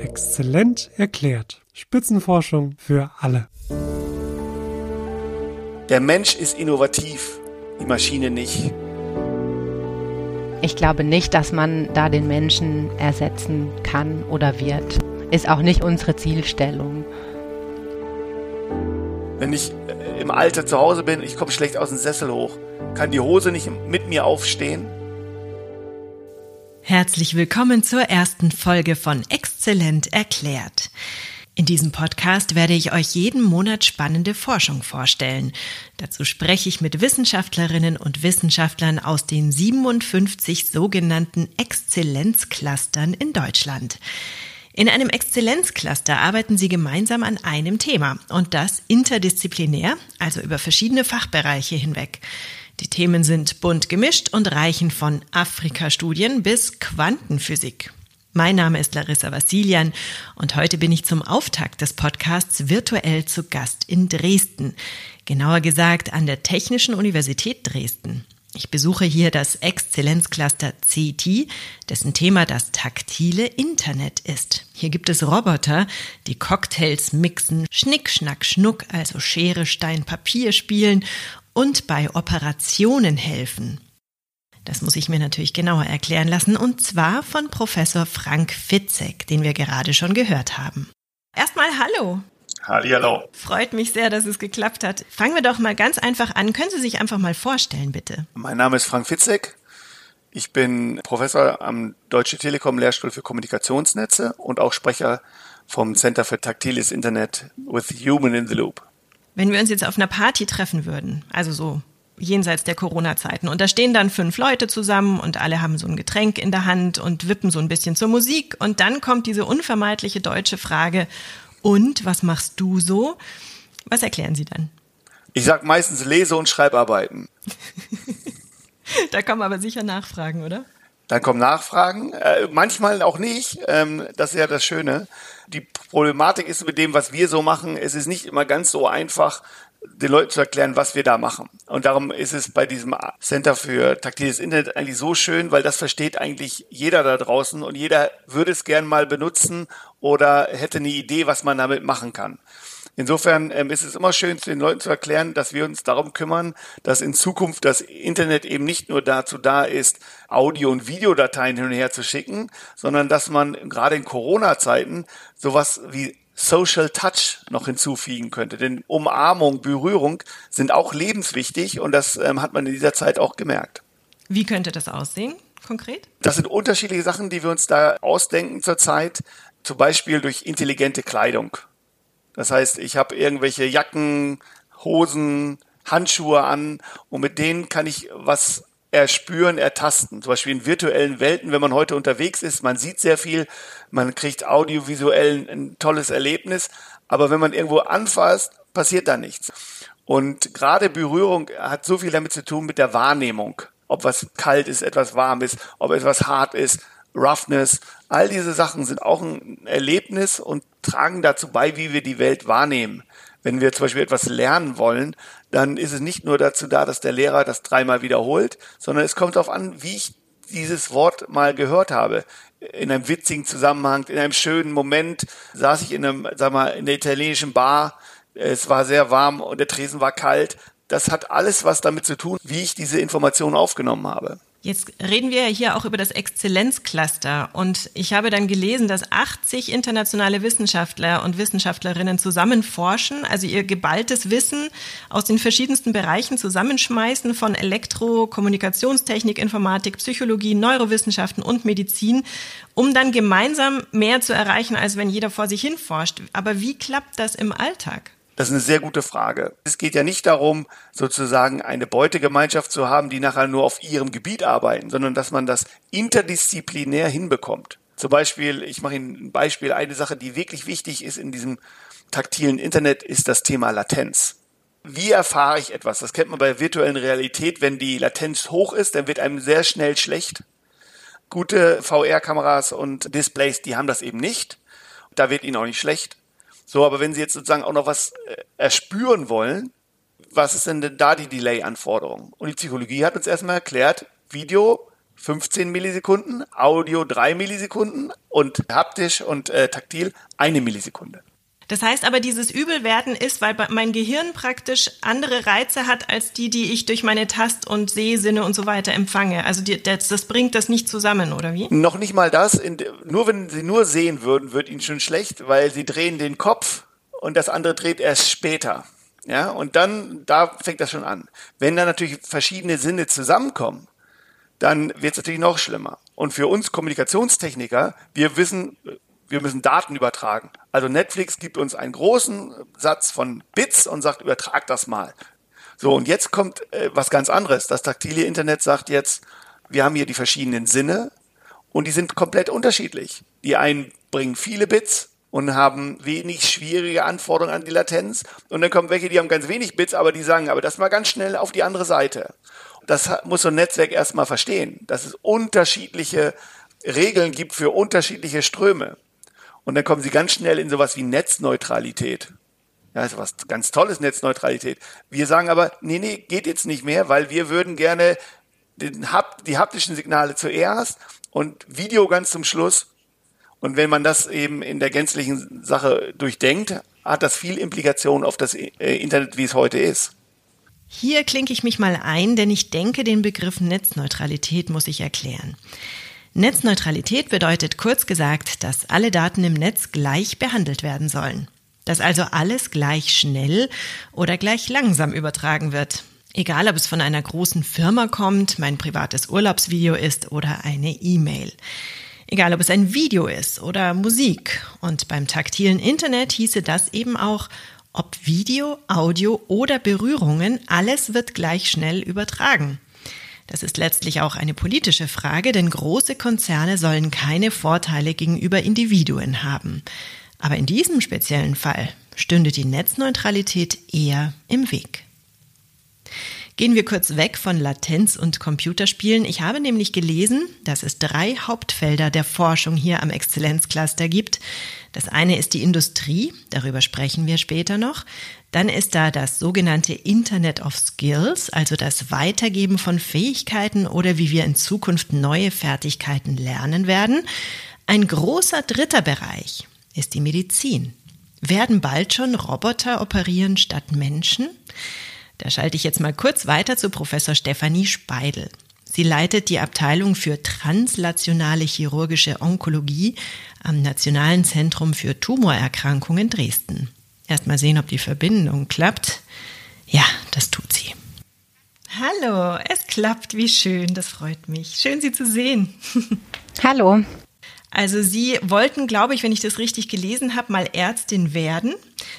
Exzellent erklärt. Spitzenforschung für alle. Der Mensch ist innovativ, die Maschine nicht. Ich glaube nicht, dass man da den Menschen ersetzen kann oder wird. Ist auch nicht unsere Zielstellung. Wenn ich äh, im Alter zu Hause bin, ich komme schlecht aus dem Sessel hoch, kann die Hose nicht mit mir aufstehen? Herzlich willkommen zur ersten Folge von Exzellent erklärt. In diesem Podcast werde ich euch jeden Monat spannende Forschung vorstellen. Dazu spreche ich mit Wissenschaftlerinnen und Wissenschaftlern aus den 57 sogenannten Exzellenzclustern in Deutschland. In einem Exzellenzcluster arbeiten sie gemeinsam an einem Thema und das interdisziplinär, also über verschiedene Fachbereiche hinweg. Die Themen sind bunt gemischt und reichen von Afrika-Studien bis Quantenphysik. Mein Name ist Larissa Vassilian und heute bin ich zum Auftakt des Podcasts virtuell zu Gast in Dresden. Genauer gesagt an der Technischen Universität Dresden. Ich besuche hier das Exzellenzcluster CT, dessen Thema das taktile Internet ist. Hier gibt es Roboter, die Cocktails mixen, Schnick, Schnack, Schnuck, also Schere, Stein, Papier spielen und bei Operationen helfen. Das muss ich mir natürlich genauer erklären lassen und zwar von Professor Frank Fitzek, den wir gerade schon gehört haben. Erstmal hallo. Hallihallo. Freut mich sehr, dass es geklappt hat. Fangen wir doch mal ganz einfach an. Können Sie sich einfach mal vorstellen, bitte? Mein Name ist Frank Fitzek. Ich bin Professor am Deutsche Telekom Lehrstuhl für Kommunikationsnetze und auch Sprecher vom Center für Taktiles Internet with Human in the Loop. Wenn wir uns jetzt auf einer Party treffen würden, also so jenseits der Corona-Zeiten, und da stehen dann fünf Leute zusammen und alle haben so ein Getränk in der Hand und wippen so ein bisschen zur Musik und dann kommt diese unvermeidliche deutsche Frage, und was machst du so? Was erklären Sie dann? Ich sag meistens Lese- und Schreibarbeiten. da kommen aber sicher Nachfragen, oder? Dann kommen Nachfragen, äh, manchmal auch nicht. Ähm, das ist ja das Schöne. Die Problematik ist mit dem, was wir so machen, es ist nicht immer ganz so einfach, den Leuten zu erklären, was wir da machen. Und darum ist es bei diesem Center für taktiles Internet eigentlich so schön, weil das versteht eigentlich jeder da draußen und jeder würde es gern mal benutzen oder hätte eine Idee, was man damit machen kann. Insofern ähm, ist es immer schön, den Leuten zu erklären, dass wir uns darum kümmern, dass in Zukunft das Internet eben nicht nur dazu da ist, Audio- und Videodateien hin und her zu schicken, sondern dass man gerade in Corona-Zeiten sowas wie Social Touch noch hinzufügen könnte. Denn Umarmung, Berührung sind auch lebenswichtig und das ähm, hat man in dieser Zeit auch gemerkt. Wie könnte das aussehen, konkret? Das sind unterschiedliche Sachen, die wir uns da ausdenken zurzeit. Zum Beispiel durch intelligente Kleidung. Das heißt, ich habe irgendwelche Jacken, Hosen, Handschuhe an und mit denen kann ich was erspüren, ertasten. Zum Beispiel in virtuellen Welten, wenn man heute unterwegs ist, man sieht sehr viel, man kriegt audiovisuell ein tolles Erlebnis, aber wenn man irgendwo anfasst, passiert da nichts. Und gerade Berührung hat so viel damit zu tun mit der Wahrnehmung. Ob was kalt ist, etwas warm ist, ob etwas hart ist, Roughness, all diese Sachen sind auch ein Erlebnis und tragen dazu bei, wie wir die Welt wahrnehmen. Wenn wir zum Beispiel etwas lernen wollen, dann ist es nicht nur dazu da, dass der Lehrer das dreimal wiederholt, sondern es kommt darauf an, wie ich dieses Wort mal gehört habe. In einem witzigen Zusammenhang, in einem schönen Moment saß ich in einem, sag mal, in der italienischen Bar. Es war sehr warm und der Tresen war kalt. Das hat alles was damit zu tun, wie ich diese Information aufgenommen habe. Jetzt reden wir ja hier auch über das Exzellenzcluster und ich habe dann gelesen, dass 80 internationale Wissenschaftler und Wissenschaftlerinnen zusammen forschen, also ihr geballtes Wissen aus den verschiedensten Bereichen zusammenschmeißen von Elektro, Kommunikationstechnik, Informatik, Psychologie, Neurowissenschaften und Medizin, um dann gemeinsam mehr zu erreichen, als wenn jeder vor sich hin forscht. Aber wie klappt das im Alltag? Das ist eine sehr gute Frage. Es geht ja nicht darum, sozusagen eine Beutegemeinschaft zu haben, die nachher nur auf ihrem Gebiet arbeiten, sondern dass man das interdisziplinär hinbekommt. Zum Beispiel, ich mache Ihnen ein Beispiel, eine Sache, die wirklich wichtig ist in diesem taktilen Internet, ist das Thema Latenz. Wie erfahre ich etwas? Das kennt man bei virtuellen Realität. Wenn die Latenz hoch ist, dann wird einem sehr schnell schlecht. Gute VR-Kameras und Displays, die haben das eben nicht. Da wird ihnen auch nicht schlecht. So, aber wenn Sie jetzt sozusagen auch noch was äh, erspüren wollen, was ist denn, denn da die Delay-Anforderung? Und die Psychologie hat uns erstmal erklärt, Video 15 Millisekunden, Audio 3 Millisekunden und haptisch und äh, taktil eine Millisekunde. Das heißt aber, dieses Übelwerden ist, weil mein Gehirn praktisch andere Reize hat als die, die ich durch meine Tast- und Sehsinne und so weiter empfange. Also die, das, das, bringt das nicht zusammen, oder wie? Noch nicht mal das. In, nur wenn Sie nur sehen würden, wird Ihnen schon schlecht, weil Sie drehen den Kopf und das andere dreht erst später. Ja, und dann, da fängt das schon an. Wenn dann natürlich verschiedene Sinne zusammenkommen, dann wird es natürlich noch schlimmer. Und für uns Kommunikationstechniker, wir wissen, wir müssen Daten übertragen. Also Netflix gibt uns einen großen Satz von Bits und sagt, übertrag das mal. So, und jetzt kommt äh, was ganz anderes. Das taktile Internet sagt jetzt, wir haben hier die verschiedenen Sinne und die sind komplett unterschiedlich. Die einen bringen viele Bits und haben wenig schwierige Anforderungen an die Latenz. Und dann kommen welche, die haben ganz wenig Bits, aber die sagen, aber das mal ganz schnell auf die andere Seite. Das muss so ein Netzwerk erstmal verstehen, dass es unterschiedliche Regeln gibt für unterschiedliche Ströme. Und dann kommen sie ganz schnell in sowas wie Netzneutralität. Ja, ist was ganz Tolles, Netzneutralität. Wir sagen aber, nee, nee, geht jetzt nicht mehr, weil wir würden gerne den, die haptischen Signale zuerst und Video ganz zum Schluss. Und wenn man das eben in der gänzlichen Sache durchdenkt, hat das viel Implikationen auf das äh, Internet, wie es heute ist. Hier klinke ich mich mal ein, denn ich denke, den Begriff Netzneutralität muss ich erklären. Netzneutralität bedeutet kurz gesagt, dass alle Daten im Netz gleich behandelt werden sollen. Dass also alles gleich schnell oder gleich langsam übertragen wird. Egal, ob es von einer großen Firma kommt, mein privates Urlaubsvideo ist oder eine E-Mail. Egal, ob es ein Video ist oder Musik. Und beim taktilen Internet hieße das eben auch, ob Video, Audio oder Berührungen, alles wird gleich schnell übertragen. Das ist letztlich auch eine politische Frage, denn große Konzerne sollen keine Vorteile gegenüber Individuen haben. Aber in diesem speziellen Fall stünde die Netzneutralität eher im Weg. Gehen wir kurz weg von Latenz und Computerspielen. Ich habe nämlich gelesen, dass es drei Hauptfelder der Forschung hier am Exzellenzcluster gibt. Das eine ist die Industrie, darüber sprechen wir später noch. Dann ist da das sogenannte Internet of Skills, also das Weitergeben von Fähigkeiten oder wie wir in Zukunft neue Fertigkeiten lernen werden. Ein großer dritter Bereich ist die Medizin. Werden bald schon Roboter operieren statt Menschen? Da schalte ich jetzt mal kurz weiter zu Professor Stefanie Speidel. Sie leitet die Abteilung für translationale chirurgische Onkologie am Nationalen Zentrum für Tumorerkrankungen Dresden. Erstmal sehen, ob die Verbindung klappt. Ja, das tut sie. Hallo, es klappt, wie schön, das freut mich. Schön, Sie zu sehen. Hallo. Also Sie wollten, glaube ich, wenn ich das richtig gelesen habe, mal Ärztin werden,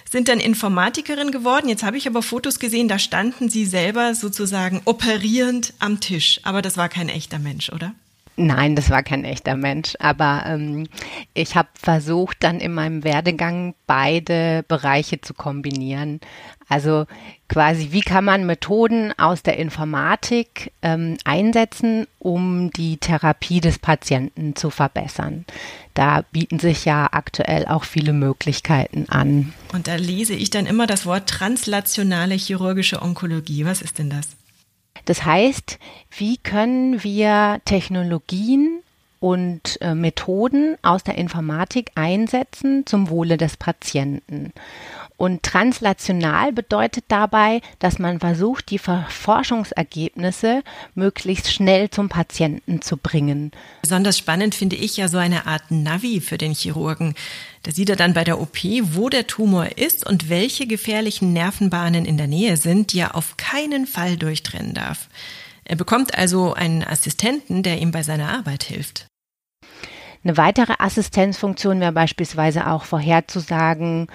sind dann Informatikerin geworden. Jetzt habe ich aber Fotos gesehen, da standen Sie selber sozusagen operierend am Tisch. Aber das war kein echter Mensch, oder? Nein, das war kein echter Mensch. Aber ähm, ich habe versucht, dann in meinem Werdegang beide Bereiche zu kombinieren. Also quasi, wie kann man Methoden aus der Informatik ähm, einsetzen, um die Therapie des Patienten zu verbessern. Da bieten sich ja aktuell auch viele Möglichkeiten an. Und da lese ich dann immer das Wort translationale chirurgische Onkologie. Was ist denn das? Das heißt, wie können wir Technologien und äh, Methoden aus der Informatik einsetzen zum Wohle des Patienten? Und translational bedeutet dabei, dass man versucht, die Forschungsergebnisse möglichst schnell zum Patienten zu bringen. Besonders spannend finde ich ja so eine Art Navi für den Chirurgen. Da sieht er dann bei der OP, wo der Tumor ist und welche gefährlichen Nervenbahnen in der Nähe sind, die er auf keinen Fall durchtrennen darf. Er bekommt also einen Assistenten, der ihm bei seiner Arbeit hilft. Eine weitere Assistenzfunktion wäre beispielsweise auch vorherzusagen,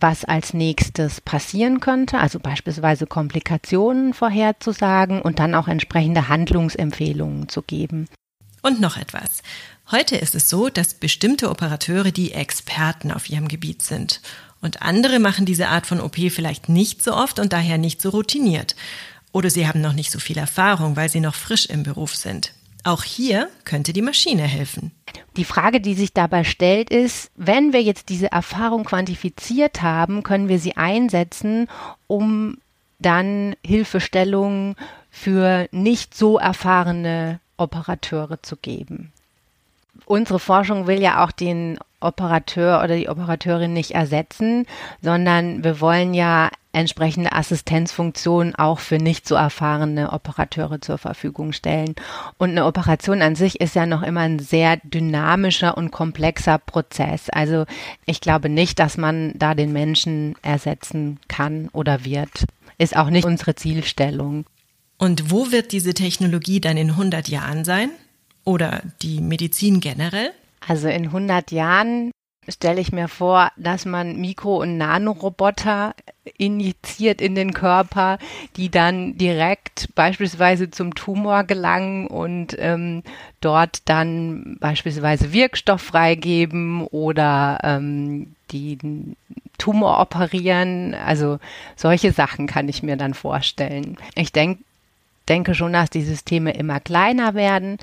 was als nächstes passieren könnte, also beispielsweise Komplikationen vorherzusagen und dann auch entsprechende Handlungsempfehlungen zu geben. Und noch etwas. Heute ist es so, dass bestimmte Operateure die Experten auf ihrem Gebiet sind. Und andere machen diese Art von OP vielleicht nicht so oft und daher nicht so routiniert. Oder sie haben noch nicht so viel Erfahrung, weil sie noch frisch im Beruf sind. Auch hier könnte die Maschine helfen. Die Frage, die sich dabei stellt, ist, wenn wir jetzt diese Erfahrung quantifiziert haben, können wir sie einsetzen, um dann Hilfestellungen für nicht so erfahrene Operateure zu geben. Unsere Forschung will ja auch den Operateur oder die Operateurin nicht ersetzen, sondern wir wollen ja entsprechende Assistenzfunktionen auch für nicht so erfahrene Operateure zur Verfügung stellen. Und eine Operation an sich ist ja noch immer ein sehr dynamischer und komplexer Prozess. Also ich glaube nicht, dass man da den Menschen ersetzen kann oder wird. Ist auch nicht unsere Zielstellung. Und wo wird diese Technologie dann in 100 Jahren sein? Oder die Medizin generell? Also in 100 Jahren stelle ich mir vor, dass man Mikro- und Nanoroboter injiziert in den Körper, die dann direkt beispielsweise zum Tumor gelangen und ähm, dort dann beispielsweise Wirkstoff freigeben oder ähm, die Tumor operieren. Also solche Sachen kann ich mir dann vorstellen. Ich denke, denke schon, dass die Systeme immer kleiner werden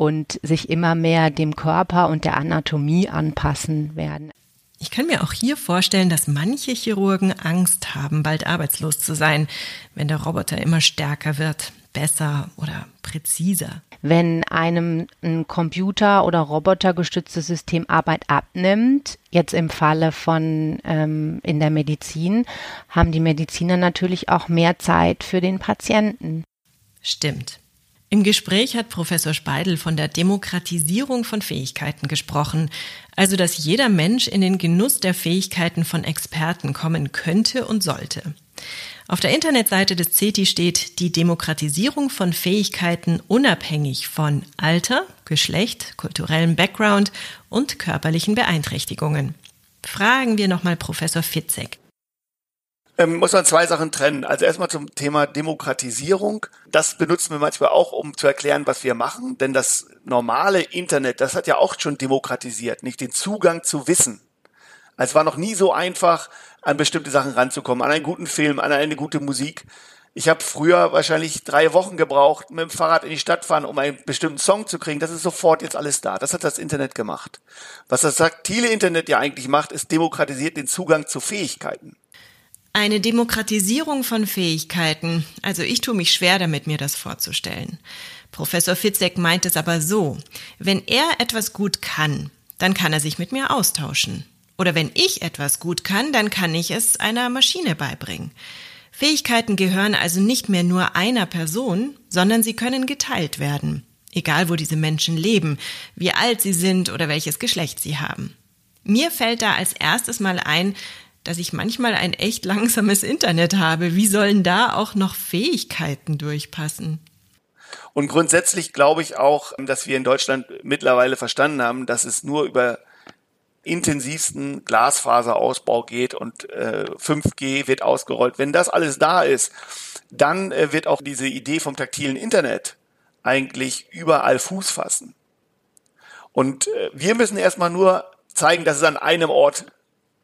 und sich immer mehr dem Körper und der Anatomie anpassen werden. Ich kann mir auch hier vorstellen, dass manche Chirurgen Angst haben, bald arbeitslos zu sein, wenn der Roboter immer stärker wird, besser oder präziser. Wenn einem ein Computer- oder robotergestütztes System Arbeit abnimmt, jetzt im Falle von ähm, in der Medizin, haben die Mediziner natürlich auch mehr Zeit für den Patienten. Stimmt. Im Gespräch hat Professor Speidel von der Demokratisierung von Fähigkeiten gesprochen, also dass jeder Mensch in den Genuss der Fähigkeiten von Experten kommen könnte und sollte. Auf der Internetseite des CETI steht die Demokratisierung von Fähigkeiten unabhängig von Alter, Geschlecht, kulturellem Background und körperlichen Beeinträchtigungen. Fragen wir nochmal Professor Fitzek ähm, muss man zwei Sachen trennen. Also erstmal zum Thema Demokratisierung. Das benutzen wir manchmal auch, um zu erklären, was wir machen. Denn das normale Internet, das hat ja auch schon demokratisiert, nicht den Zugang zu Wissen. Also es war noch nie so einfach, an bestimmte Sachen ranzukommen, an einen guten Film, an eine gute Musik. Ich habe früher wahrscheinlich drei Wochen gebraucht, mit dem Fahrrad in die Stadt fahren, um einen bestimmten Song zu kriegen. Das ist sofort jetzt alles da. Das hat das Internet gemacht. Was das taktile Internet ja eigentlich macht, ist demokratisiert den Zugang zu Fähigkeiten. Eine Demokratisierung von Fähigkeiten. Also ich tue mich schwer damit, mir das vorzustellen. Professor Fitzek meint es aber so. Wenn er etwas gut kann, dann kann er sich mit mir austauschen. Oder wenn ich etwas gut kann, dann kann ich es einer Maschine beibringen. Fähigkeiten gehören also nicht mehr nur einer Person, sondern sie können geteilt werden. Egal wo diese Menschen leben, wie alt sie sind oder welches Geschlecht sie haben. Mir fällt da als erstes mal ein, dass ich manchmal ein echt langsames Internet habe. Wie sollen da auch noch Fähigkeiten durchpassen? Und grundsätzlich glaube ich auch, dass wir in Deutschland mittlerweile verstanden haben, dass es nur über intensivsten Glasfaserausbau geht und äh, 5G wird ausgerollt. Wenn das alles da ist, dann äh, wird auch diese Idee vom taktilen Internet eigentlich überall Fuß fassen. Und äh, wir müssen erstmal nur zeigen, dass es an einem Ort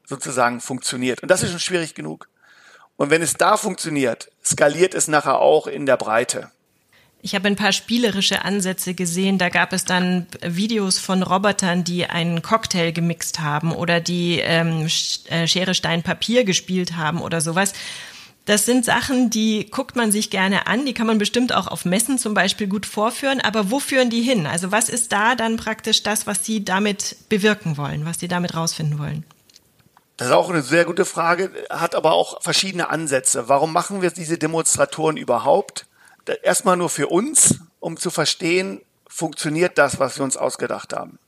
sozusagen funktioniert. Und das ist schon schwierig genug. Und wenn es da funktioniert, skaliert es nachher auch in der Breite. Ich habe ein paar spielerische Ansätze gesehen. Da gab es dann Videos von Robotern, die einen Cocktail gemixt haben oder die ähm, äh, Schere, Stein, Papier gespielt haben oder sowas. Das sind Sachen, die guckt man sich gerne an. Die kann man bestimmt auch auf Messen zum Beispiel gut vorführen. Aber wo führen die hin? Also was ist da dann praktisch das, was Sie damit bewirken wollen, was Sie damit rausfinden wollen? Das ist auch eine sehr gute Frage, hat aber auch verschiedene Ansätze. Warum machen wir diese Demonstratoren überhaupt? Erstmal nur für uns, um zu verstehen, funktioniert das, was wir uns ausgedacht haben.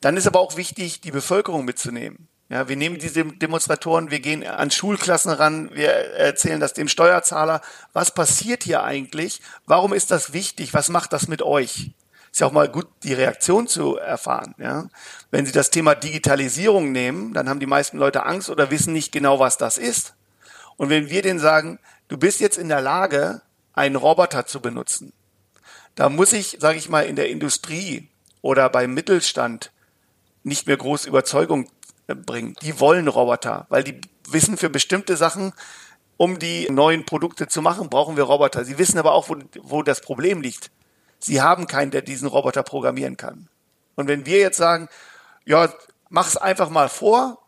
Dann ist aber auch wichtig, die Bevölkerung mitzunehmen. Ja, wir nehmen diese Demonstratoren, wir gehen an Schulklassen ran, wir erzählen das dem Steuerzahler. Was passiert hier eigentlich? Warum ist das wichtig? Was macht das mit euch? Ist ja auch mal gut, die Reaktion zu erfahren. Ja? Wenn Sie das Thema Digitalisierung nehmen, dann haben die meisten Leute Angst oder wissen nicht genau, was das ist. Und wenn wir denen sagen, du bist jetzt in der Lage, einen Roboter zu benutzen, da muss ich, sage ich mal, in der Industrie oder beim Mittelstand nicht mehr groß Überzeugung äh, bringen. Die wollen Roboter, weil die wissen für bestimmte Sachen, um die neuen Produkte zu machen, brauchen wir Roboter. Sie wissen aber auch, wo, wo das Problem liegt. Sie haben keinen, der diesen Roboter programmieren kann. Und wenn wir jetzt sagen, ja, mach es einfach mal vor,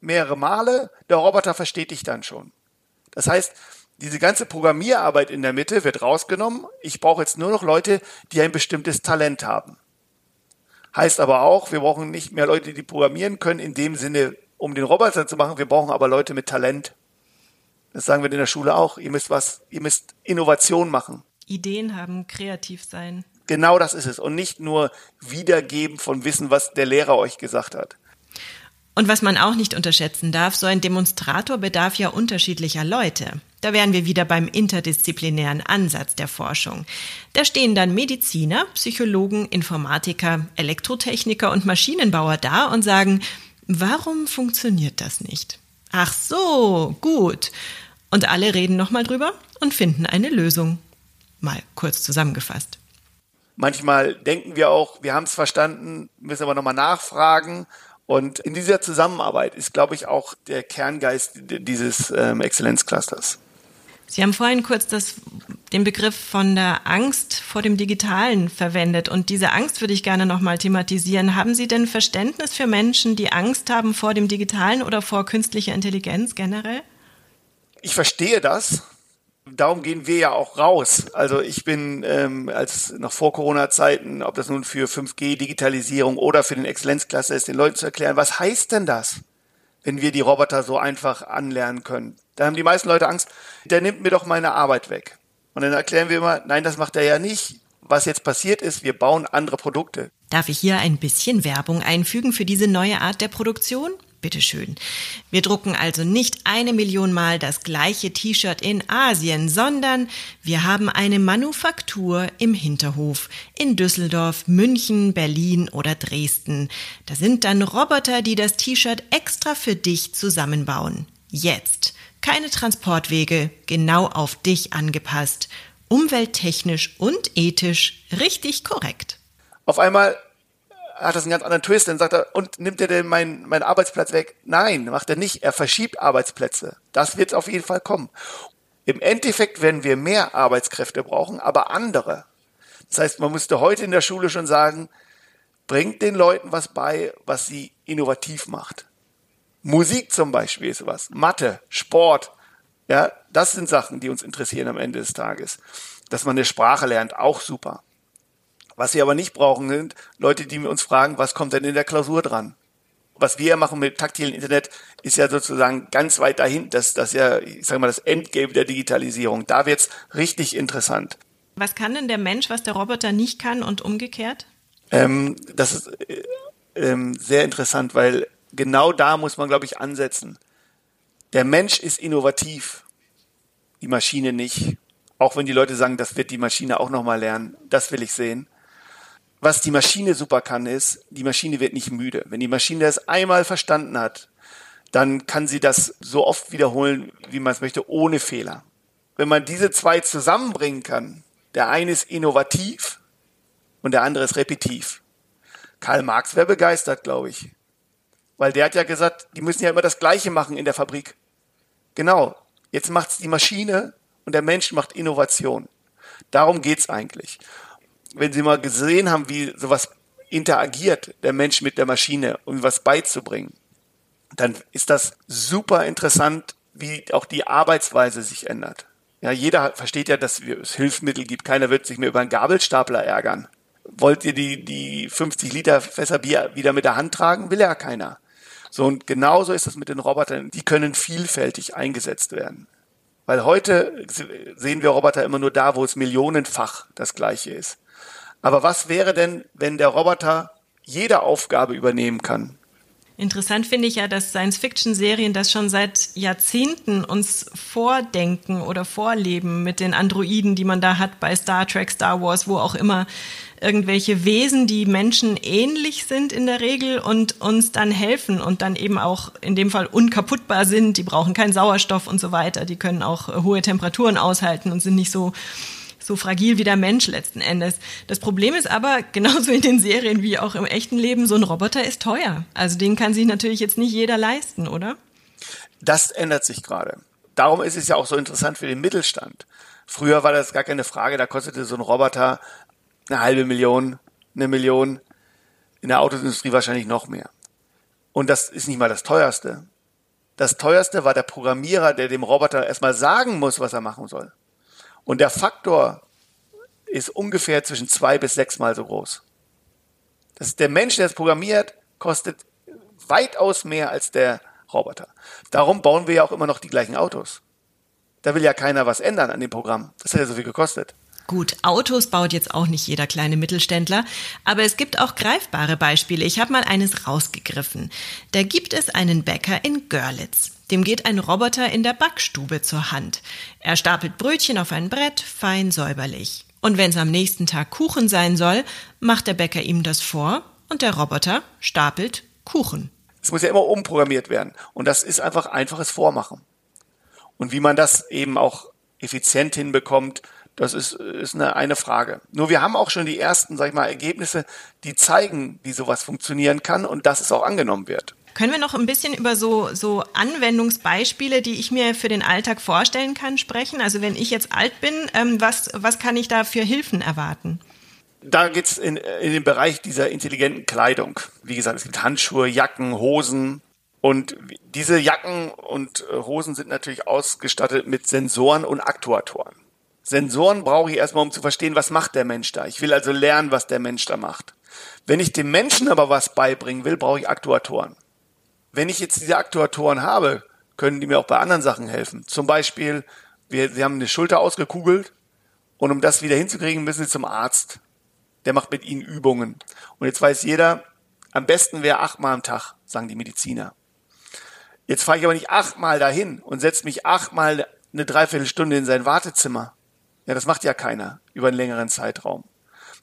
mehrere Male, der Roboter versteht dich dann schon. Das heißt, Diese ganze Programmierarbeit in der Mitte wird rausgenommen. Ich brauche jetzt nur noch Leute, die ein bestimmtes Talent haben. Heißt aber auch, wir brauchen nicht mehr Leute, die programmieren können, in dem Sinne, um den Roboter zu machen. Wir brauchen aber Leute mit Talent. Das sagen wir in der Schule auch. Ihr müsst was, ihr müsst Innovation machen. Ideen haben, kreativ sein. Genau das ist es. Und nicht nur Wiedergeben von Wissen, was der Lehrer euch gesagt hat. Und was man auch nicht unterschätzen darf, so ein Demonstrator bedarf ja unterschiedlicher Leute. Da wären wir wieder beim interdisziplinären Ansatz der Forschung. Da stehen dann Mediziner, Psychologen, Informatiker, Elektrotechniker und Maschinenbauer da und sagen, warum funktioniert das nicht? Ach so, gut. Und alle reden nochmal drüber und finden eine Lösung. Mal kurz zusammengefasst. Manchmal denken wir auch, wir haben es verstanden, müssen aber nochmal nachfragen und in dieser Zusammenarbeit ist, glaube ich, auch der Kerngeist dieses ähm, Exzellenzclusters. Sie haben vorhin kurz das, den Begriff von der Angst vor dem Digitalen verwendet und diese Angst würde ich gerne nochmal thematisieren. Haben Sie denn Verständnis für Menschen, die Angst haben vor dem Digitalen oder vor künstlicher Intelligenz generell? Ich verstehe das darum gehen wir ja auch raus. Also ich bin ähm, als noch vor Corona-Zeiten, ob das nun für 5G, Digitalisierung oder für den Exzellenzklasse ist, den Leuten zu erklären, was heißt denn das, wenn wir die Roboter so einfach anlernen können? Da haben die meisten Leute Angst, der nimmt mir doch meine Arbeit weg. Und dann erklären wir immer, nein, das macht er ja nicht. Was jetzt passiert ist, wir bauen andere Produkte. Darf ich hier ein bisschen Werbung einfügen für diese neue Art der Produktion? Bitteschön. Wir drucken also nicht eine Million Mal das gleiche T-Shirt in Asien, sondern wir haben eine Manufaktur im Hinterhof in Düsseldorf, München, Berlin oder Dresden. Da sind dann Roboter, die das T-Shirt extra für dich zusammenbauen. Jetzt. Keine Transportwege, genau auf dich angepasst. Umwelttechnisch und ethisch richtig korrekt. Auf einmal hat das einen ganz anderen Twist. Dann sagt er, und nimmt er denn meinen mein Arbeitsplatz weg? Nein, macht er nicht. Er verschiebt Arbeitsplätze. Das wird auf jeden Fall kommen. Im Endeffekt werden wir mehr Arbeitskräfte brauchen, aber andere. Das heißt, man müsste heute in der Schule schon sagen, bringt den Leuten was bei, was sie innovativ macht. Musik zum Beispiel ist was. Mathe, Sport. Ja, das sind Sachen, die uns interessieren am Ende des Tages. Dass man eine Sprache lernt, auch super. Was wir aber nicht brauchen, sind Leute, die uns fragen, was kommt denn in der Klausur dran? Was wir machen mit taktilen Internet, ist ja sozusagen ganz weit dahin. Das, das ist ja, ich sage mal, das Endgame der Digitalisierung. Da wird's richtig interessant. Was kann denn der Mensch, was der Roboter nicht kann und umgekehrt? Ähm, das ist äh, ähm, sehr interessant, weil genau da muss man, glaube ich, ansetzen. Der Mensch ist innovativ, die Maschine nicht. Auch wenn die Leute sagen, das wird die Maschine auch nochmal lernen. Das will ich sehen was die Maschine super kann, ist, die Maschine wird nicht müde. Wenn die Maschine das einmal verstanden hat, dann kann sie das so oft wiederholen, wie man es möchte, ohne Fehler. Wenn man diese zwei zusammenbringen kann, der eine ist innovativ und der andere ist repetiv. Karl Marx wäre begeistert, glaube ich. Weil der hat ja gesagt, die müssen ja immer das Gleiche machen in der Fabrik. Genau. Jetzt macht's die Maschine und der Mensch macht Innovation. Darum geht's eigentlich wenn Sie mal gesehen haben, wie sowas interagiert, der Mensch mit der Maschine, um was beizubringen, dann ist das super interessant, wie auch die Arbeitsweise sich ändert. Ja, jeder versteht ja, dass es Hilfsmittel gibt. Keiner wird sich mehr über einen Gabelstapler ärgern. Wollt ihr die, die 50 Liter Fässer Bier wieder mit der Hand tragen? Will ja keiner. So, und genauso ist es mit den Robotern. Die können vielfältig eingesetzt werden. Weil heute sehen wir Roboter immer nur da, wo es millionenfach das Gleiche ist. Aber was wäre denn, wenn der Roboter jede Aufgabe übernehmen kann? Interessant finde ich ja, dass Science-Fiction-Serien das schon seit Jahrzehnten uns vordenken oder vorleben mit den Androiden, die man da hat bei Star Trek, Star Wars, wo auch immer irgendwelche Wesen, die Menschen ähnlich sind in der Regel und uns dann helfen und dann eben auch in dem Fall unkaputtbar sind. Die brauchen keinen Sauerstoff und so weiter. Die können auch hohe Temperaturen aushalten und sind nicht so so fragil wie der Mensch letzten Endes. Das Problem ist aber, genauso in den Serien wie auch im echten Leben, so ein Roboter ist teuer. Also den kann sich natürlich jetzt nicht jeder leisten, oder? Das ändert sich gerade. Darum ist es ja auch so interessant für den Mittelstand. Früher war das gar keine Frage, da kostete so ein Roboter eine halbe Million, eine Million, in der Autoindustrie wahrscheinlich noch mehr. Und das ist nicht mal das teuerste. Das teuerste war der Programmierer, der dem Roboter erstmal sagen muss, was er machen soll. Und der Faktor ist ungefähr zwischen zwei bis sechsmal so groß. Das der Mensch, der es programmiert, kostet weitaus mehr als der Roboter. Darum bauen wir ja auch immer noch die gleichen Autos. Da will ja keiner was ändern an dem Programm. Das hat ja so viel gekostet. Gut, Autos baut jetzt auch nicht jeder kleine Mittelständler, aber es gibt auch greifbare Beispiele. Ich habe mal eines rausgegriffen. Da gibt es einen Bäcker in Görlitz. Dem geht ein Roboter in der Backstube zur Hand. Er stapelt Brötchen auf ein Brett, fein säuberlich. Und wenn es am nächsten Tag Kuchen sein soll, macht der Bäcker ihm das vor und der Roboter stapelt Kuchen. Es muss ja immer umprogrammiert werden. Und das ist einfach einfaches Vormachen. Und wie man das eben auch effizient hinbekommt, das ist, ist eine, eine Frage. Nur wir haben auch schon die ersten, sag ich mal, Ergebnisse, die zeigen, wie sowas funktionieren kann und dass es auch angenommen wird. Können wir noch ein bisschen über so, so Anwendungsbeispiele, die ich mir für den Alltag vorstellen kann, sprechen? Also wenn ich jetzt alt bin, ähm, was, was kann ich da für Hilfen erwarten? Da geht's in, in den Bereich dieser intelligenten Kleidung. Wie gesagt, es gibt Handschuhe, Jacken, Hosen. Und diese Jacken und äh, Hosen sind natürlich ausgestattet mit Sensoren und Aktuatoren. Sensoren brauche ich erstmal, um zu verstehen, was macht der Mensch da. Ich will also lernen, was der Mensch da macht. Wenn ich dem Menschen aber was beibringen will, brauche ich Aktuatoren. Wenn ich jetzt diese Aktuatoren habe, können die mir auch bei anderen Sachen helfen. Zum Beispiel, wir, sie haben eine Schulter ausgekugelt und um das wieder hinzukriegen, müssen sie zum Arzt. Der macht mit ihnen Übungen. Und jetzt weiß jeder, am besten wäre achtmal am Tag, sagen die Mediziner. Jetzt fahre ich aber nicht achtmal dahin und setze mich achtmal eine Dreiviertelstunde in sein Wartezimmer. Ja, das macht ja keiner über einen längeren Zeitraum.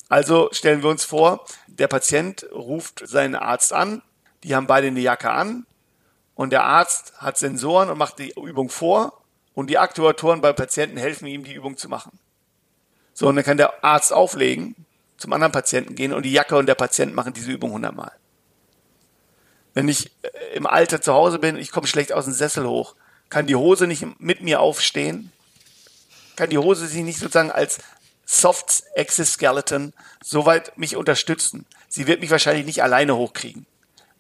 Also stellen wir uns vor, der Patient ruft seinen Arzt an, die haben beide eine Jacke an und der Arzt hat Sensoren und macht die Übung vor und die Aktuatoren beim Patienten helfen ihm, die Übung zu machen. So, und dann kann der Arzt auflegen, zum anderen Patienten gehen und die Jacke und der Patient machen diese Übung hundertmal. Wenn ich äh, im Alter zu Hause bin, ich komme schlecht aus dem Sessel hoch, kann die Hose nicht mit mir aufstehen, kann die Hose sich nicht sozusagen als Soft Exoskeleton soweit mich unterstützen. Sie wird mich wahrscheinlich nicht alleine hochkriegen,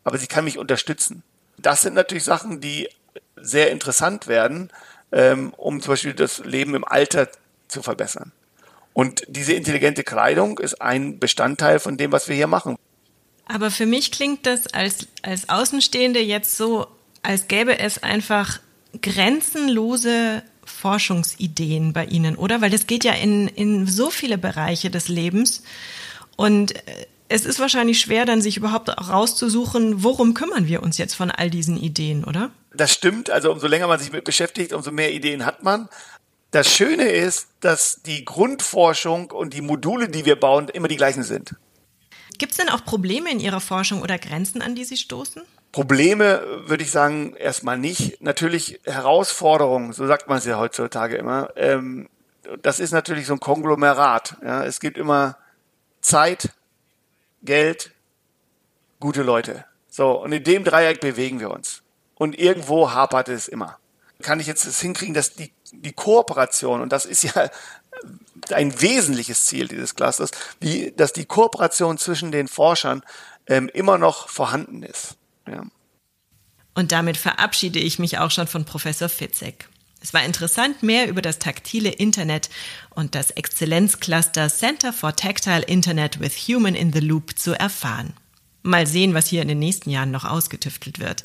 aber sie kann mich unterstützen. Das sind natürlich Sachen, die sehr interessant werden, ähm, um zum Beispiel das Leben im Alter zu verbessern. Und diese intelligente Kleidung ist ein Bestandteil von dem, was wir hier machen. Aber für mich klingt das als, als Außenstehende jetzt so, als gäbe es einfach grenzenlose Forschungsideen bei Ihnen, oder? Weil das geht ja in, in so viele Bereiche des Lebens. Und äh, es ist wahrscheinlich schwer, dann sich überhaupt rauszusuchen, worum kümmern wir uns jetzt von all diesen Ideen, oder? Das stimmt. Also umso länger man sich mit beschäftigt, umso mehr Ideen hat man. Das Schöne ist, dass die Grundforschung und die Module, die wir bauen, immer die gleichen sind. Gibt es denn auch Probleme in Ihrer Forschung oder Grenzen, an die Sie stoßen? Probleme würde ich sagen erstmal nicht. Natürlich Herausforderungen, so sagt man es ja heutzutage immer. Ähm, das ist natürlich so ein Konglomerat. Ja. Es gibt immer Zeit, Geld, gute Leute. So, und in dem Dreieck bewegen wir uns. Und irgendwo hapert es immer. Kann ich jetzt es hinkriegen, dass die, die Kooperation, und das ist ja ein wesentliches Ziel dieses Clusters, wie, dass die Kooperation zwischen den Forschern ähm, immer noch vorhanden ist. Ja. Und damit verabschiede ich mich auch schon von Professor Fitzek. Es war interessant, mehr über das taktile Internet und das Exzellenzcluster Center for Tactile Internet with Human in the Loop zu erfahren. Mal sehen, was hier in den nächsten Jahren noch ausgetüftelt wird.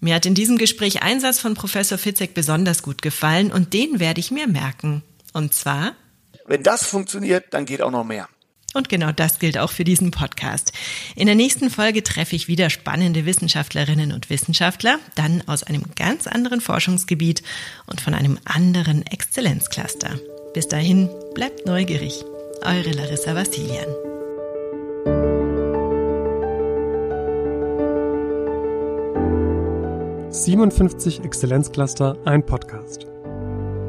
Mir hat in diesem Gespräch ein Satz von Professor Fitzek besonders gut gefallen und den werde ich mir merken. Und zwar? Wenn das funktioniert, dann geht auch noch mehr. Und genau das gilt auch für diesen Podcast. In der nächsten Folge treffe ich wieder spannende Wissenschaftlerinnen und Wissenschaftler, dann aus einem ganz anderen Forschungsgebiet und von einem anderen Exzellenzcluster. Bis dahin, bleibt neugierig. Eure Larissa Vassilian. »57 Exzellenzcluster, ein Podcast«.